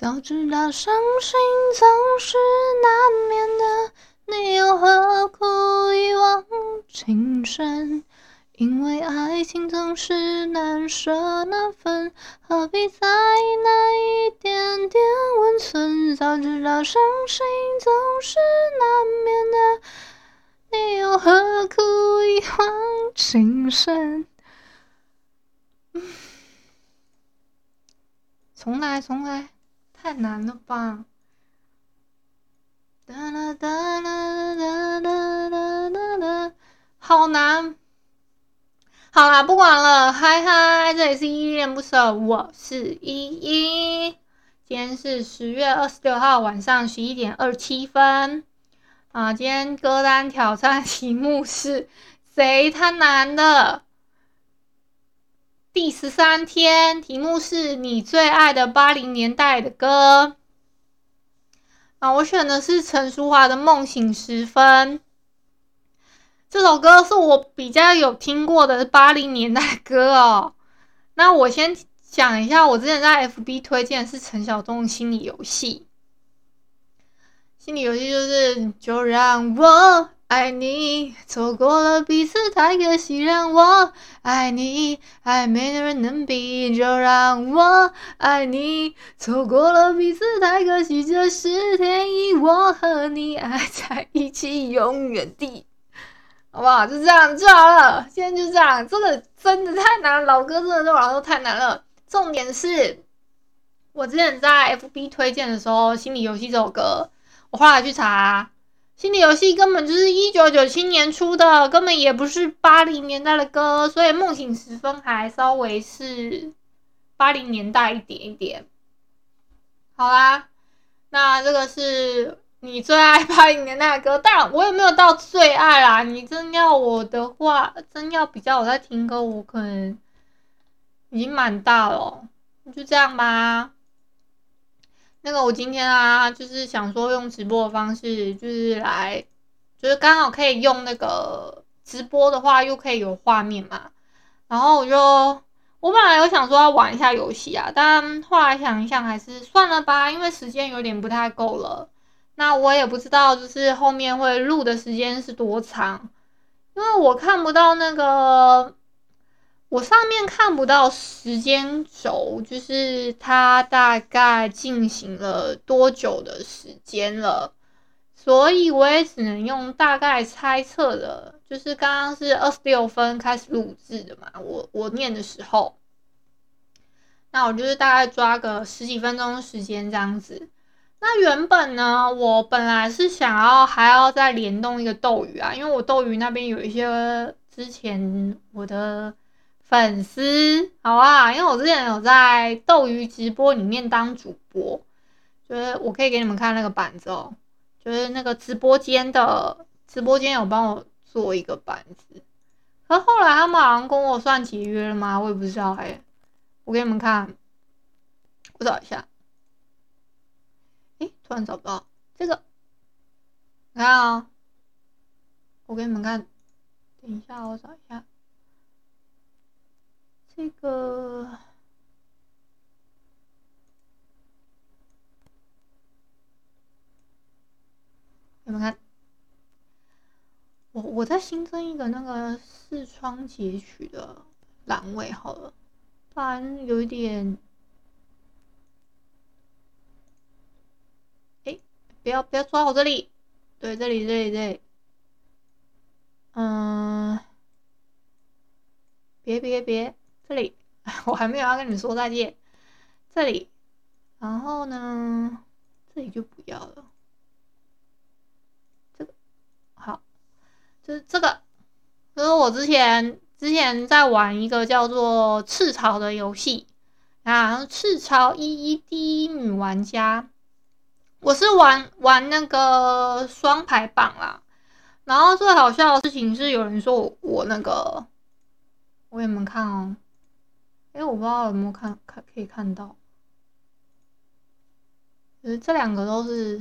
早知道伤心总是难免的，你又何苦一往情深？因为爱情总是难舍难分，何必在意那一点点温存？早知道伤心总是难免的，你又何苦一往情深？重来，重来。太难了吧！哒啦哒啦哒啦哒啦哒，好难。好啦，不管了，嗨嗨，这里是依恋不舍，我是依依。今天是十月二十六号晚上十一点二七分。啊，今天歌单挑战题目是谁贪婪的？第十三天，题目是你最爱的八零年代的歌。啊，我选的是陈淑桦的《梦醒时分》。这首歌是我比较有听过的八零年代歌哦。那我先讲一下，我之前在 FB 推荐的是陈晓东的《心理游戏》。心理游戏就是，就让我。爱你，错过了彼此太可惜。让我爱你，爱没人能比。就让我爱你，错过了彼此太可惜。这是天意，我和你爱在一起，永远的，好不好？就这样就好了。现在就这样，真的真的太难，老歌真的对我来说太难了。重点是，我之前在 FB 推荐的时候，《心理游戏》这首歌，我后来去查。心理游戏根本就是一九九七年出的，根本也不是八零年代的歌，所以梦醒时分还稍微是八零年代一点一点。好啦，那这个是你最爱八零年代的歌，当然我也没有到最爱啦。你真要我的话，真要比较我在听歌，我可能已经蛮大了，就这样吧。那个我今天啊，就是想说用直播的方式，就是来，就是刚好可以用那个直播的话，又可以有画面嘛。然后我就，我本来有想说要玩一下游戏啊，但后来想一想，还是算了吧，因为时间有点不太够了。那我也不知道，就是后面会录的时间是多长，因为我看不到那个。我上面看不到时间轴，就是它大概进行了多久的时间了，所以我也只能用大概猜测的，就是刚刚是二十六分开始录制的嘛，我我念的时候，那我就是大概抓个十几分钟时间这样子。那原本呢，我本来是想要还要再联动一个斗鱼啊，因为我斗鱼那边有一些之前我的。粉丝，好啊，因为我之前有在斗鱼直播里面当主播，就是我可以给你们看那个板子哦，就是那个直播间的直播间有帮我做一个板子，可后来他们好像跟我算解约了吗？我也不知道哎，我给你们看，我找一下，诶，突然找不到。这个，你看啊、我给你们看，等一下我找一下。这个，你们看，我我再新增一个那个视窗截取的栏位好了，不然有一点，哎，不要不要抓我这里，对，这里这里这里，嗯，别别别。这里，我还没有要跟你说再见。这里，然后呢，这里就不要了。这个好，就是这个，就是我之前之前在玩一个叫做赤潮的游戏啊，赤潮一一第一女玩家。我是玩玩那个双排榜啦。然后最好笑的事情是，有人说我我那个，我给你们看哦。我不知道有没有看看可以看到，就是这两个都是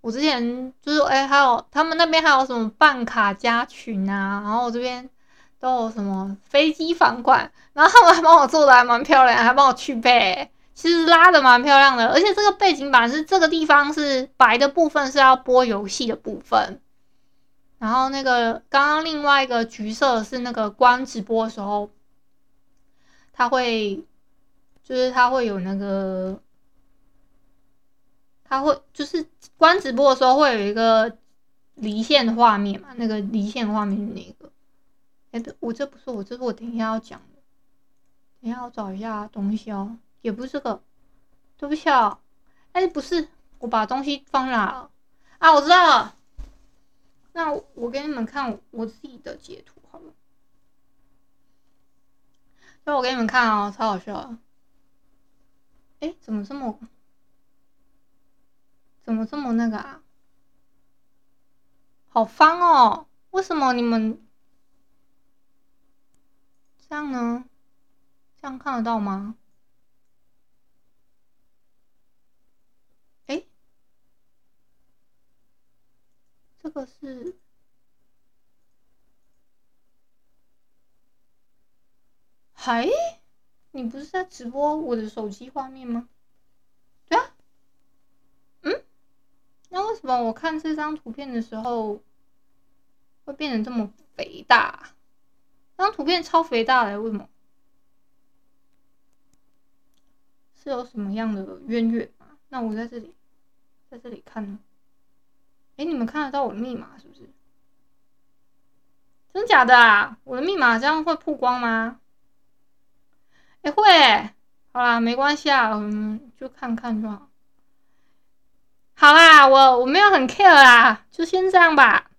我之前就是哎，还有他们那边还有什么办卡加群啊，然后我这边都有什么飞机房管，然后他们还帮我做的还蛮漂亮，还帮我去背，其实拉的蛮漂亮的，而且这个背景板是这个地方是白的部分是要播游戏的部分，然后那个刚刚另外一个橘色是那个关直播的时候，它会就是它会有那个，它会就是关直播的时候会有一个离线的画面嘛，那个离线画面那个，哎，我这不是我，这是我等一下要讲的，等一下我找一下东西哦。也不是这个，对不起啊，哎，不是，我把东西放哪了？啊，我知道了。那我给你们看我自己的截图那我给你们看啊，超好笑。哎，怎么这么，怎么这么那个啊？好方哦，为什么你们这样呢？这样看得到吗？这个是，嗨，你不是在直播我的手机画面吗？对啊，嗯，那为什么我看这张图片的时候会变得这么肥大？这张图片超肥大的，为什么？是有什么样的渊源吗？那我在这里，在这里看呢。哎，你们看得到我的密码是不是？真假的啊？我的密码这样会曝光吗？哎，会。好啦，没关系啊，我们，就看看就好。好啦，我我没有很 care 啦，就先这样吧。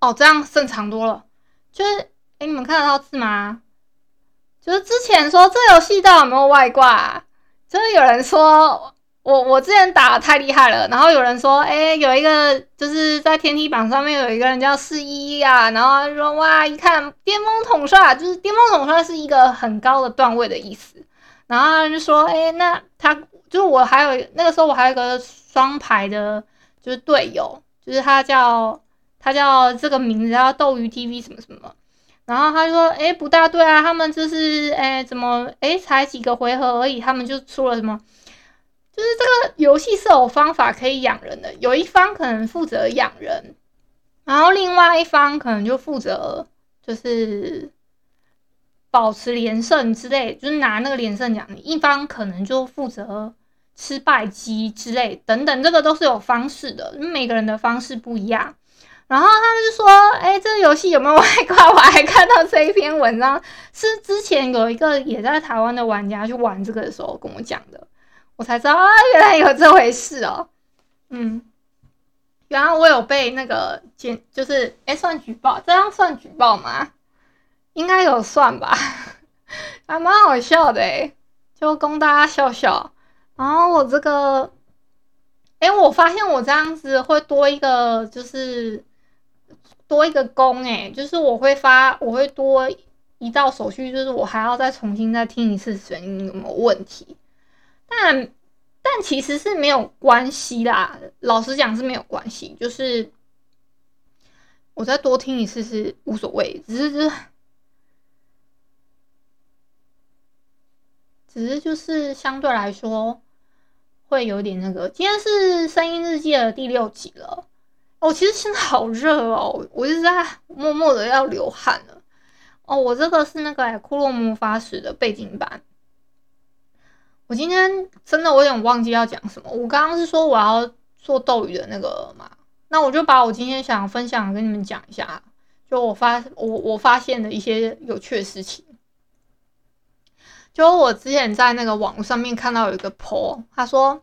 哦，这样正常多了。就是，哎，你们看得到字吗？就是之前说这游戏到底有没有外挂？就是有人说。我我之前打的太厉害了，然后有人说，哎、有一个就是在天梯榜上面有一个人叫四一啊，然后说哇，一看巅峰统帅，就是巅峰统帅是一个很高的段位的意思，然后就说，哎、那他就是我还有那个时候我还有一个双排的，就是队友，就是他叫他叫这个名字叫斗鱼 TV 什么什么，然后他就说，哎、不大对啊，他们就是哎、怎么哎、才几个回合而已，他们就出了什么。就是这个游戏是有方法可以养人的，有一方可能负责养人，然后另外一方可能就负责就是保持连胜之类，就是拿那个连胜奖。一方可能就负责吃败绩之类等等，这个都是有方式的，每个人的方式不一样。然后他们就说：“哎，这个游戏有没有 外挂？”我还看到这一篇文章，是之前有一个也在台湾的玩家去玩这个的时候跟我讲的。我才知道啊，原来有这回事哦。嗯，原来我有被那个检，就是哎，算举报，这样算举报吗？应该有算吧，还蛮好笑的哎，就供大家笑笑。然后我这个，哎，我发现我这样子会多一个，就是多一个工哎，就是我会发，我会多一道手续，就是我还要再重新再听一次声音有没有问题。但但其实是没有关系啦，老实讲是没有关系，就是我再多听一次是无所谓，只是就是只是就是相对来说会有点那个。今天是声音日记的第六集了，哦，其实现在好热哦，我一直在默默的要流汗了。哦，我这个是那个《库洛魔法使》的背景板。我今天真的我有点忘记要讲什么。我刚刚是说我要做斗鱼的那个嘛，那我就把我今天想分享跟你们讲一下，就我发我我发现的一些有趣的事情。就我之前在那个网上面看到有一个 po，他说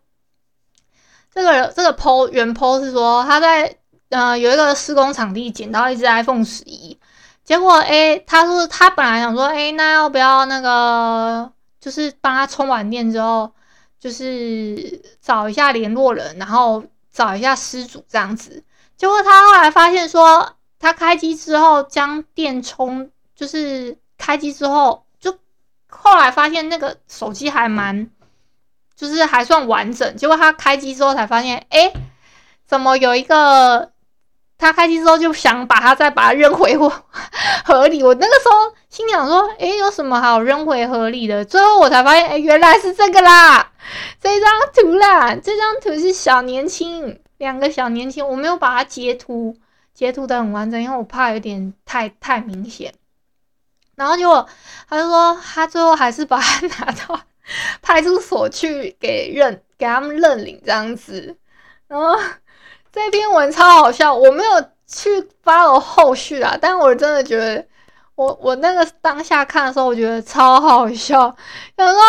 这个这个 po 原 po 是说他在呃有一个施工场地捡到一只 iPhone 十一，结果诶他说他本来想说诶那要不要那个。就是帮他充完电之后，就是找一下联络人，然后找一下失主这样子。结果他后来发现说，他开机之后将电充，就是开机之后，就后来发现那个手机还蛮，就是还算完整。结果他开机之后才发现，哎，怎么有一个他开机之后就想把它再把它扔回河 河里。我那个时候心想说，诶、有什么好扔回河里的？最后我才发现，诶、原来是这个啦，这张图啦，这张图是小年轻，两个小年轻，我没有把它截图，截图的很完整，因为我怕有点太太明显。然后结果他就说，他最后还是把它拿到派出所去给认给他们认领这样子，然后。这篇文超好笑，我没有去 follow 后续啊，但我真的觉得我，我那个当下看的时候，我觉得超好笑。想说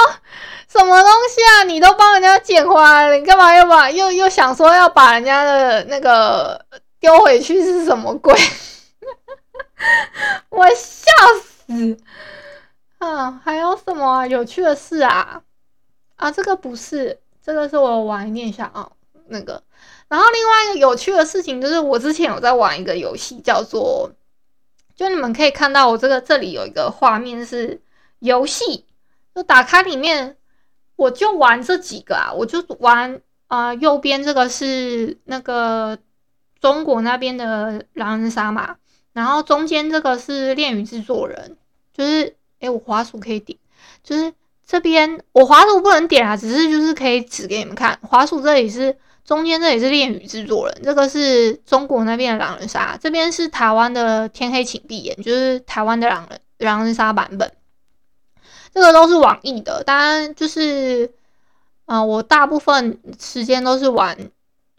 什么东西啊？你都帮人家捡回来了，你干嘛又把又又想说要把人家的那个丢回去是什么鬼？我笑死！啊，还有什么有趣的事啊？啊，这个不是，这个是我玩念一下啊，那个。然后另外一个有趣的事情就是，我之前有在玩一个游戏，叫做，就你们可以看到我这个这里有一个画面是游戏，就打开里面，我就玩这几个啊，我就玩啊、右边这个是那个中国那边的狼人杀嘛，然后中间这个是恋与制作人，就是诶我滑鼠可以点，就是这边我滑鼠不能点啊，只是就是可以指给你们看，滑鼠这里是。中间这里是恋与制作人，这个是中国那边的狼人杀，这边是台湾的天黑请闭眼，就是台湾的狼人狼人杀版本。这个都是网易的，当然就是，啊、我大部分时间都是玩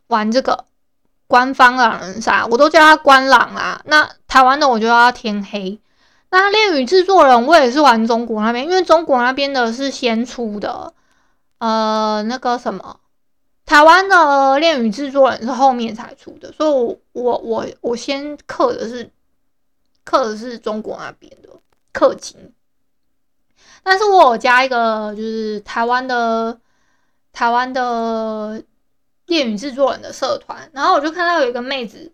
玩这个官方狼人杀，我都叫他官狼啊。那台湾的我就叫他天黑。那恋与制作人我也是玩中国那边，因为中国那边的是先出的，呃，那个什么。台湾的恋与制作人是后面才出的，所以我我我我先刻的是刻的是中国那边的氪金，但是我有加一个就是台湾的台湾的恋与制作人的社团，然后我就看到有一个妹子，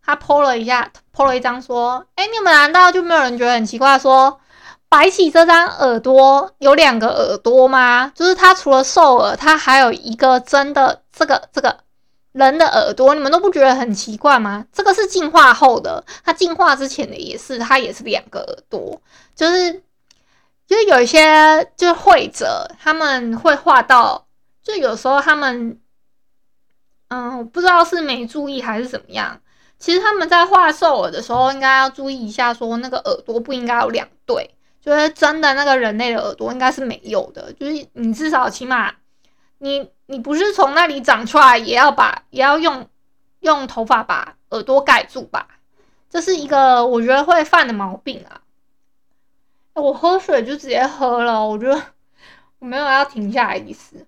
她 po 了一下 po 了一张说，哎，你们难道就没有人觉得很奇怪说？白起这张耳朵有两个耳朵吗？就是他除了兽耳，他还有一个真的这个这个人的耳朵，你们都不觉得很奇怪吗？这个是进化后的，他进化之前的也是，他也是两个耳朵。就是就是有一些就是绘者他们会画到，就有时候他们嗯，不知道是没注意还是怎么样。其实他们在画兽耳的时候，应该要注意一下，说那个耳朵不应该有两对。就是真的那个人类的耳朵应该是没有的，就是你至少起码你你不是从那里长出来，也要把也要用用头发把耳朵盖住吧？这是一个我觉得会犯的毛病啊！我喝水就直接喝了，我觉得我没有要停下来意思，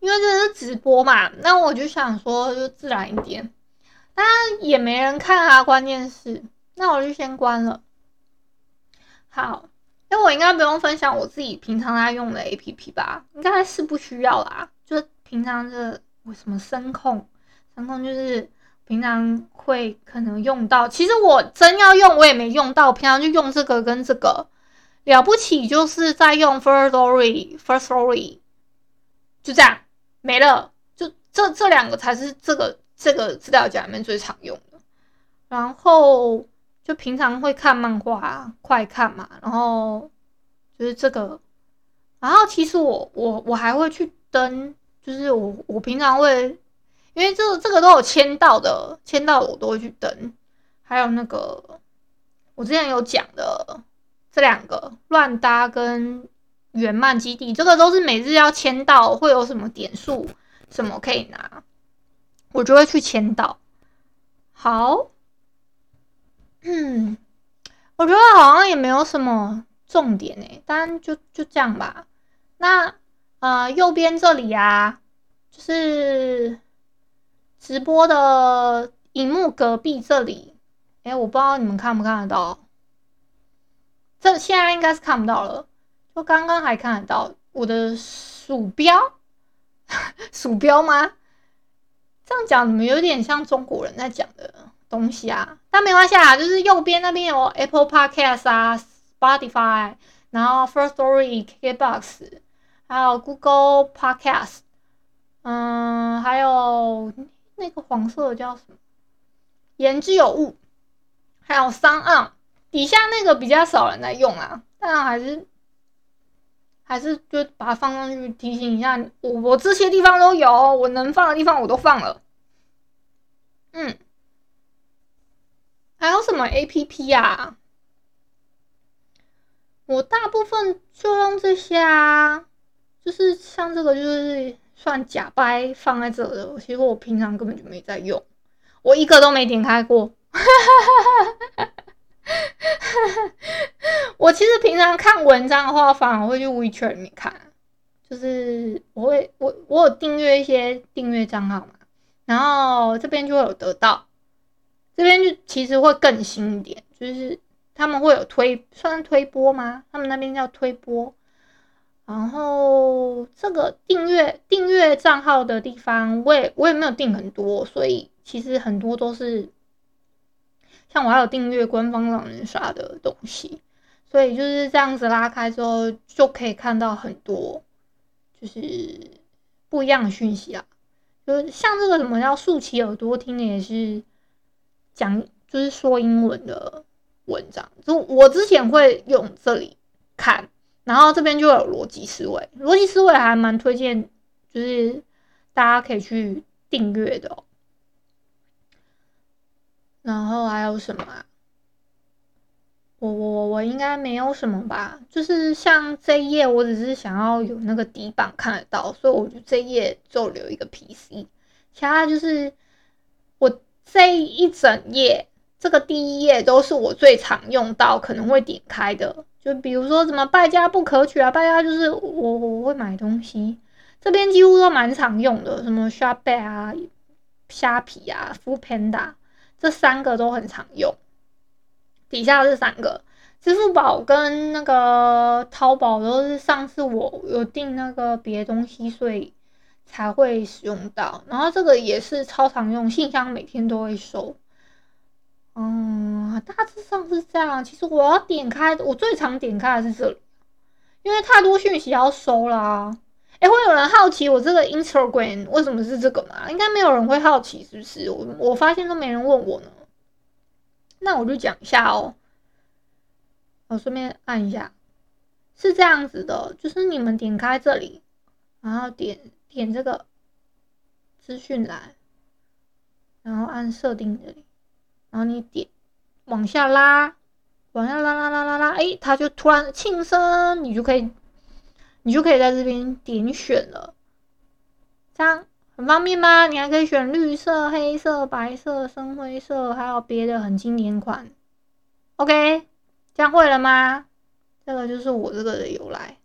因为这是直播嘛，那我就想说就自然一点，但也没人看啊，关键是。那我就先关了。好，那我应该不用分享我自己平常在用的 APP 吧？应该是不需要啦。就平常这我什么声控，声控就是平常会可能用到。其实我真要用，我也没用到。平常就用这个跟这个了不起，就是在用 Firstory，Firstory 就这样没了。就这这两个才是这个这个资料夹里面最常用的。然后。就平常会看漫画，快看嘛，然后就是这个，然后其实我我我还会去登，就是我我平常会，因为这这个都有签到的，签到我都会去登，还有那个我之前有讲的这两个乱搭跟原漫基地，这个都是每日要签到，会有什么点数什么可以拿，我就会去签到。好。嗯，我觉得好像也没有什么重点诶，但就就这样吧。那呃，右边这里啊，就是直播的荧幕隔壁这里，哎，我不知道你们看不看得到。这现在应该是看不到了，就刚刚还看得到我的鼠标，鼠标吗？这样讲怎么有点像中国人在讲的？东西啊，但没关系啊，就是右边那边有 Apple Podcast 啊，Spotify，然后 First Story、KKBox，还有 Google Podcast，嗯，还有那个黄色的叫什么？言之有物，还有 Sound 底下那个比较少人在用啊，但还是还是就把它放上去提醒一下我，我这些地方都有，我能放的地方我都放了。嗯，还有什么 APP 啊？我大部分就用这些啊，就是像这个就是算假掰放在这的，其实我平常根本就没在用。我一个都没点开过，我其实平常看文章的话，反而会去 WeChat 里面看，就是我会我我有订阅一些订阅账号嘛，然后这边就会有得到，这边就其实会更新一点，就是他们会有推算推播吗？他们那边叫推播，然后这个订阅订阅账号的地方，我也我也没有订很多，所以。其实很多都是，像我还有订阅官方狼人杀的东西，所以就是这样子拉开之后，就可以看到很多就是不一样的讯息啊。就是像这个什么叫竖起耳朵听的，也是讲就是说英文的文章。就我之前会用这里看，然后这边就有逻辑思维，逻辑思维还蛮推荐，就是大家可以去订阅的哦。然后还有什么啊？我我我我应该没有什么吧？就是像这一页，我只是想要有那个底板看得到，所以我就这一页就留一个 PC。其他就是这一整页，这个第一页都是我最常用到，可能会点开的。就比如说什么败家不可取啊，败家就是我我会买东西，这边几乎都蛮常用的，什么 Shopback 啊、虾皮啊、Foodpanda。这三个都很常用，底下这三个，支付宝跟那个淘宝都是上次我有订那个别的东西，所以才会使用到。然后这个也是超常用，信箱每天都会收。嗯，大致上是这样。其实我要点开，我最常点开的是这里，因为太多讯息要收啦。哎，会有人好奇我这个 Instagram 为什么是这个吗？应该没有人会好奇，是不是？我我发现都没人问我呢。那我就讲一下哦。我顺便按一下，是这样子的，就是你们点开这里，然后点点这个资讯栏，然后按设定这里，然后你点往下拉，往下拉拉拉拉拉，哎，它就突然庆生，你就可以。你就可以在这边点选了，这样很方便吗？你还可以选绿色、黑色、白色、深灰色，还有别的很经典款。OK，这样会了吗？这个就是我这个的由来。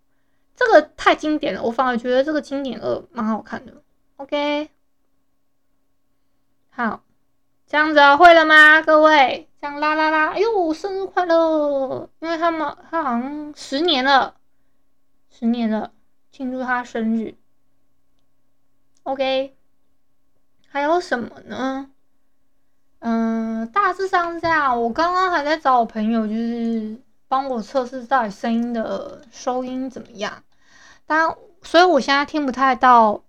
这个太经典了，我反而觉得这个经典二蛮好看的。OK，好，这样子啊，会了吗？各位，这样啦啦啦，哎呦，生日快乐！因为他们他好像十年了。十年了，庆祝他生日。OK，还有什么呢？嗯，大致上是这样。我刚刚还在找我朋友，就是帮我测试到底声音的收音怎么样。但所以我现在听不太到。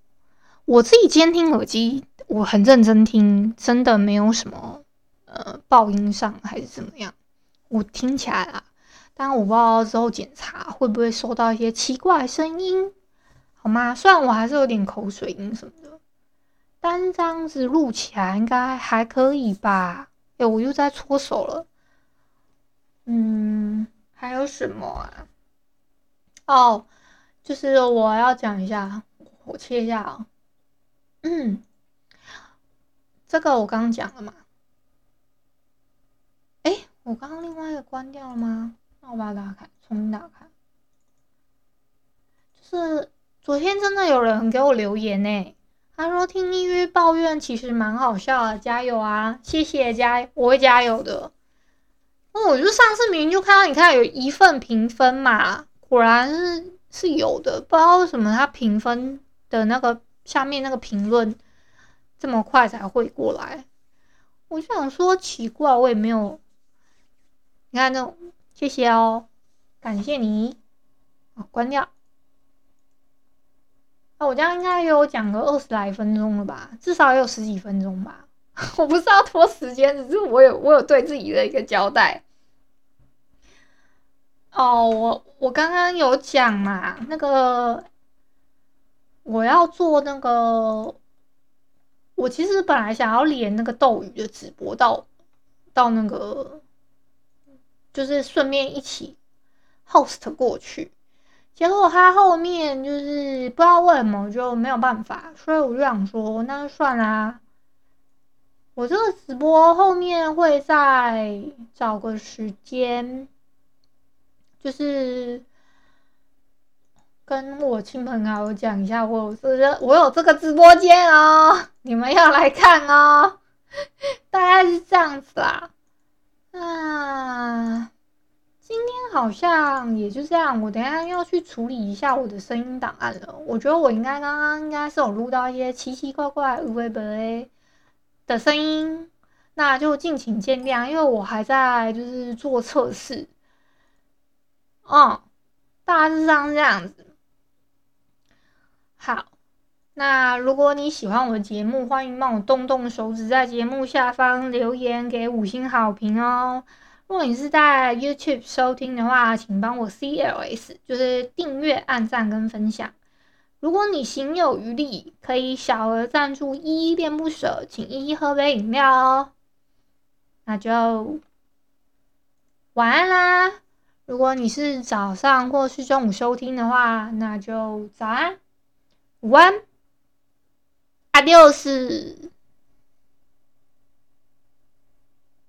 我自己监听耳机，我很认真听，真的没有什么呃爆音上还是怎么样。我听起来啊。但我不知道之后检查会不会收到一些奇怪声音，好吗？虽然我还是有点口水音什么的，但这样子录起来应该还可以吧？哎，我又在搓手了。嗯，还有什么啊？哦，就是我要讲一下，我切一下啊。嗯，这个我刚刚讲了嘛？哎，我刚刚另外一个关掉了吗？那我把它打开，重新打开。就是昨天真的有人给我留言呢，他说听妮玉抱怨其实蛮好笑的，加油啊！谢谢加，我会加油的。那我就上次明明就看到你看有一份评分嘛，果然是是有的，不知道为什么他评分的那个下面那个评论这么快才会过来，我就想说奇怪，我也没有，你看那种。谢谢哦，感谢你。好，关掉。啊，我这样应该有讲个二十来分钟了吧，至少也有十几分钟吧。我不是要拖时间，只是我有我有对自己的一个交代。哦，我我刚刚有讲嘛，那个我要做那个，我其实本来想要连那个斗鱼的直播到到那个，就是顺便一起 host 过去，结果他后面就是不知道为什么就没有办法，所以我就想说，那就算啦。我这个直播后面会再找个时间，就是跟我亲朋好友讲一下，我有这个我有这个直播间哦，你们要来看哦，大概是这样子啦。啊，今天好像也就这样，我等下要去处理一下我的声音档案了。我觉得我应该刚刚应该是有录到一些奇奇怪怪、无微不微的声音，那就敬请见谅，因为我还在就是做测试。哦，大致上是这样子。好，那如果你喜欢我的节目，欢迎帮我动动手指，在节目下方留言给五星好评哦。如果你是在 YouTube 收听的话，请帮我 CLS，就是订阅、按赞跟分享。如果你行有余力，可以小额赞助，依依恋不舍，请依依喝杯饮料哦。那就晚安啦！如果你是早上或是中午收听的话，那就早安、晚安、阿六四。